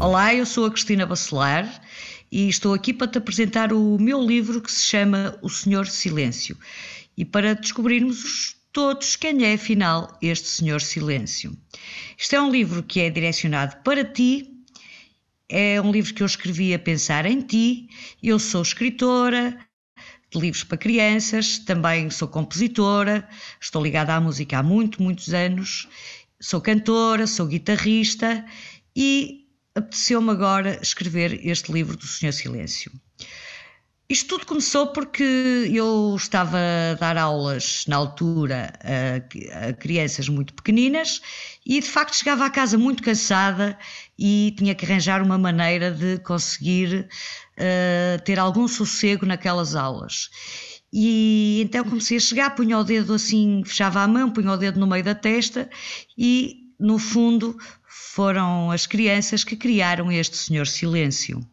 Olá, eu sou a Cristina Bacelar e estou aqui para te apresentar o meu livro que se chama O Senhor Silêncio e para descobrirmos todos quem é afinal este Senhor Silêncio. Este é um livro que é direcionado para ti, é um livro que eu escrevi a pensar em ti. Eu sou escritora, de livros para crianças, também sou compositora, estou ligada à música há muito, muitos anos, sou cantora, sou guitarrista e apeteceu-me agora escrever este livro do Senhor Silêncio. Isto tudo começou porque eu estava a dar aulas na altura a, a, crianças muito pequeninas e de facto chegava à casa muito cansada e tinha que arranjar uma maneira de conseguir uh, ter algum sossego naquelas aulas. E então comecei a chegar, punha o dedo assim, fechava a mão, punha o dedo no meio da testa e no fundo foram as crianças que criaram este Senhor Silêncio.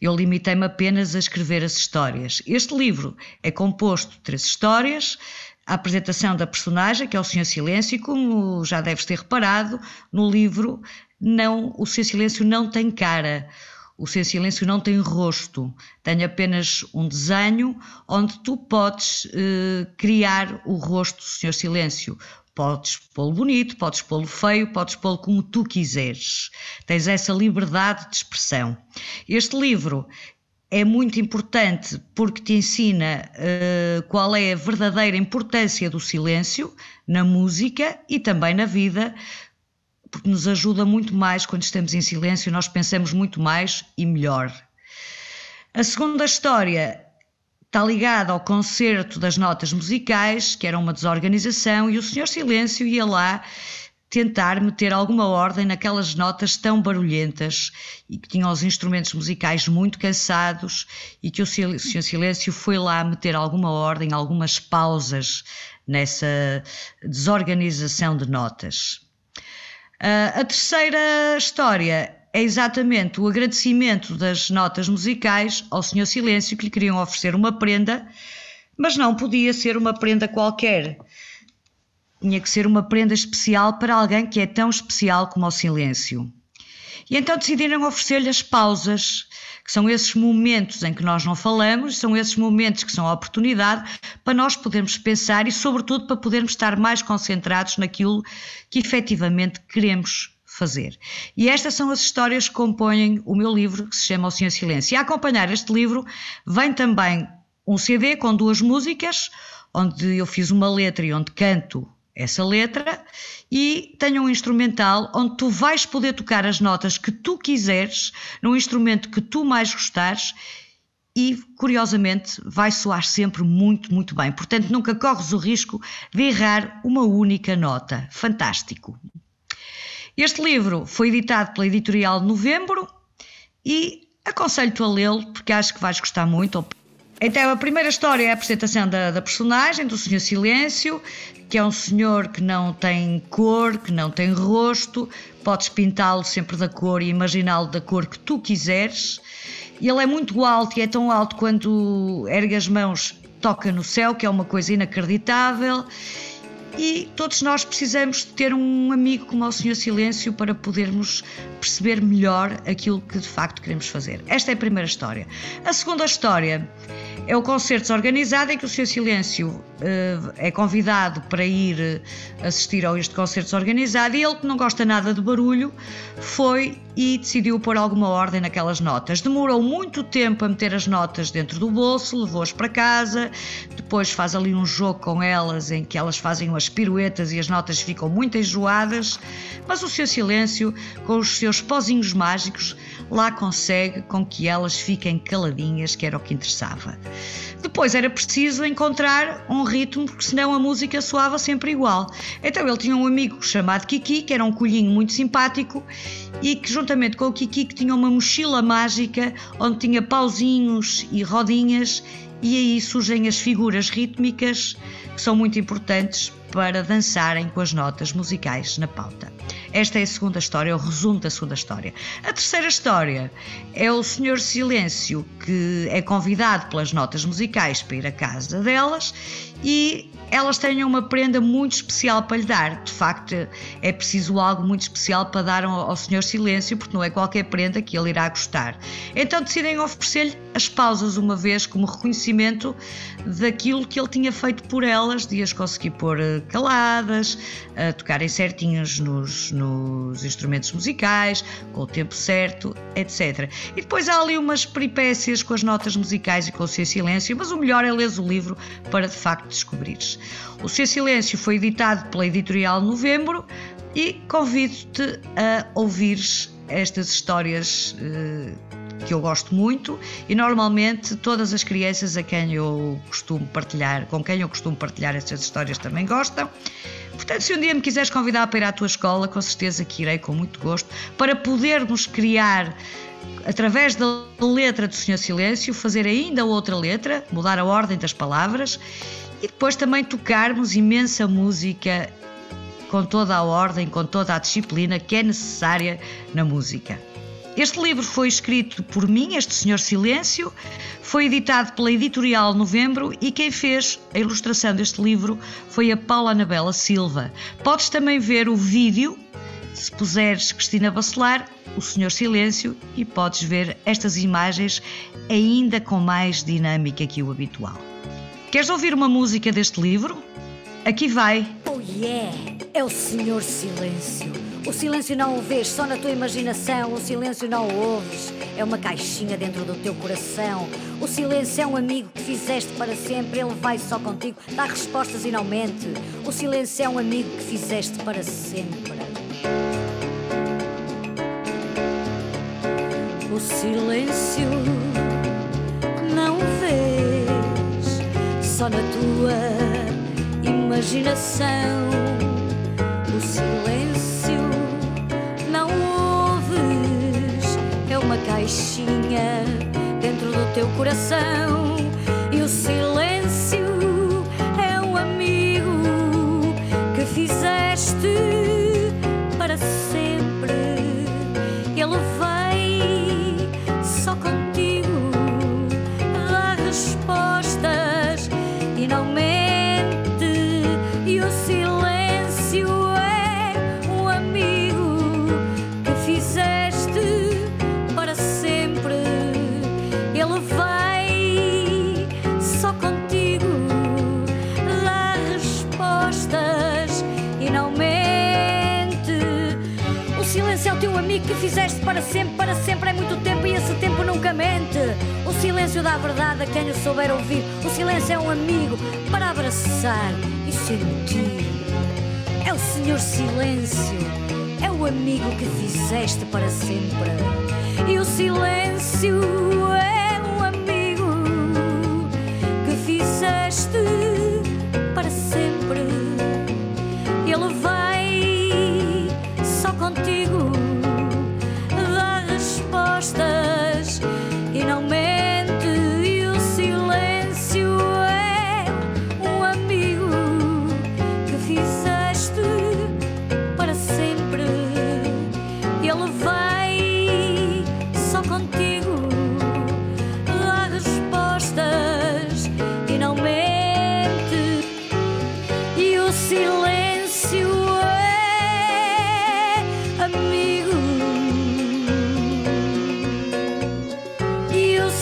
Eu limitei-me apenas a escrever as histórias. Este livro é composto de três histórias, a apresentação da personagem, que é o Senhor Silêncio, e como já deves ter reparado, no livro não, o Senhor Silêncio não tem cara. O Senhor Silêncio não tem rosto, tem apenas um desenho onde tu podes eh, criar o rosto do Senhor Silêncio. Podes pô-lo bonito, podes pô-lo feio, podes pô-lo como tu quiseres. Tens essa liberdade de expressão. Este livro é muito importante porque te ensina uh, qual é a verdadeira importância do silêncio na música e também na vida, porque nos ajuda muito mais quando estamos em silêncio, nós pensamos muito mais e melhor. A segunda história está ligado ao concerto das notas musicais, que era uma desorganização, e o Senhor Silêncio ia lá tentar meter alguma ordem naquelas notas tão barulhentas e que tinham os instrumentos musicais muito cansados e que o Senhor Silêncio foi lá meter alguma ordem, algumas pausas nessa desorganização de notas. Uh, a terceira história é exatamente o agradecimento das notas musicais ao Senhor Silêncio que lhe queriam oferecer uma prenda, mas não podia ser uma prenda qualquer. Tinha que ser uma prenda especial para alguém que é tão especial como o silêncio. E então decidiram oferecer-lhe as pausas, que são esses momentos em que nós não falamos, são esses momentos que são a oportunidade para nós podermos pensar e, sobretudo, para podermos estar mais concentrados naquilo que efetivamente queremos fazer. E estas são as histórias que compõem o meu livro, que se chama O Senhor Silêncio. E a acompanhar este livro vem também um CD com duas músicas, onde eu fiz uma letra e onde canto essa letra, e tenho um instrumental onde tu vais poder tocar as notas que tu quiseres, num instrumento que tu mais gostares, e curiosamente vai soar sempre muito, muito bem. Portanto, nunca corres o risco de errar uma única nota. Fantástico! Este livro foi editado pela editorial Novembro e aconselho-te a lê-lo porque acho que vais gostar muito. Então, a primeira história é a apresentação da, da personagem, do Senhor Silêncio, que é um senhor que não tem cor, que não tem rosto, podes pintá-lo sempre da cor e imaginá-lo da cor que tu quiseres. Ele é muito alto e é tão alto quando ergue as mãos, toca no céu, que é uma coisa inacreditável. E todos nós precisamos de ter um amigo como o Senhor Silêncio para podermos perceber melhor aquilo que de facto queremos fazer. Esta é a primeira história. A segunda história é o concerto desorganizado em que o Senhor Silêncio uh, é convidado para ir eh, assistir a este concerto desorganizado e ele, que não gosta nada de barulho, foi e decidiu pôr alguma ordem naquelas notas. Demorou muito tempo a meter as notas dentro do bolso, levou-as para casa, depois faz ali um jogo com elas em que elas fazem umas piruetas e as notas ficam muito enjoadas, mas o seu silêncio, com os seus pozinhos mágicos, lá consegue com que elas fiquem caladinhas, que era o que interessava. Depois era preciso encontrar um ritmo, porque senão a música soava sempre igual. Então ele tinha um amigo chamado Kiki, que era um colhinho muito simpático e que, juntamente com o Kiki, que tinha uma mochila mágica onde tinha pauzinhos e rodinhas, e aí surgem as figuras rítmicas que são muito importantes para dançarem com as notas musicais na pauta. Esta é a segunda história, é o resumo da segunda história. A terceira história é o Senhor Silêncio, que é convidado pelas notas musicais para ir à casa delas e elas têm uma prenda muito especial para lhe dar. De facto, é preciso algo muito especial para dar ao, Senhor Silêncio, porque não é qualquer prenda que ele irá gostar. Então decidem oferecer-lhe as pausas uma vez como reconhecimento daquilo que ele tinha feito por elas, de as conseguir pôr eh, caladas, a tocarem certinhos nos, nos instrumentos musicais, com o tempo certo, etc. E depois há ali umas peripécias com as notas musicais e com o seu silêncio, mas o melhor é ler o livro para de facto descobrires. O Seu Silêncio foi editado pela editorial Novembro e convido-te a ouvires estas histórias uh, que eu gosto muito e normalmente todas as crianças a quem eu costumo partilhar, com quem eu costumo partilhar estas histórias também gostam. Portanto, se um dia me quiseres convidar para ir à tua escola, com certeza que irei com muito gosto para podermos criar através da letra do Senhor Silêncio, fazer ainda outra letra, mudar a ordem das palavras e depois também tocarmos imensa música com toda a ordem, com toda a disciplina que é necessária na música. Este livro foi escrito por mim, este Senhor Silêncio, foi editado pela Editorial Novembro e quem fez a ilustração deste livro foi a Paula Anabela Silva. Podes também ver o vídeo, se puseres Cristina Bacelar, o Senhor Silêncio, e podes ver estas imagens ainda com mais dinâmica que o habitual. Queres ouvir uma música deste livro? Aqui vai. Oh yeah! É o Senhor Silêncio. O silêncio não o vês só na tua imaginação, o silêncio não o ouves. É uma caixinha dentro do teu coração. O silêncio é um amigo que fizeste para sempre, ele vai só contigo, dá respostas e não mente. O silêncio é um amigo que fizeste para sempre. O silêncio não vês só na tua imaginação. Teu coração. Que fizeste para sempre, para sempre é muito tempo e esse tempo nunca mente. O silêncio dá verdade a quem o souber ouvir. O silêncio é um amigo para abraçar e sentir. É o Senhor Silêncio, é o amigo que fizeste para sempre. E o silêncio é um amigo que fizeste para sempre. Ele vai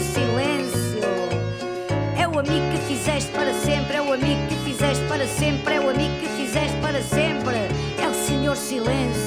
Silêncio. É o amigo que fizeste para sempre, é o amigo que fizeste para sempre, é o amigo que fizeste para sempre. É o Senhor Silêncio.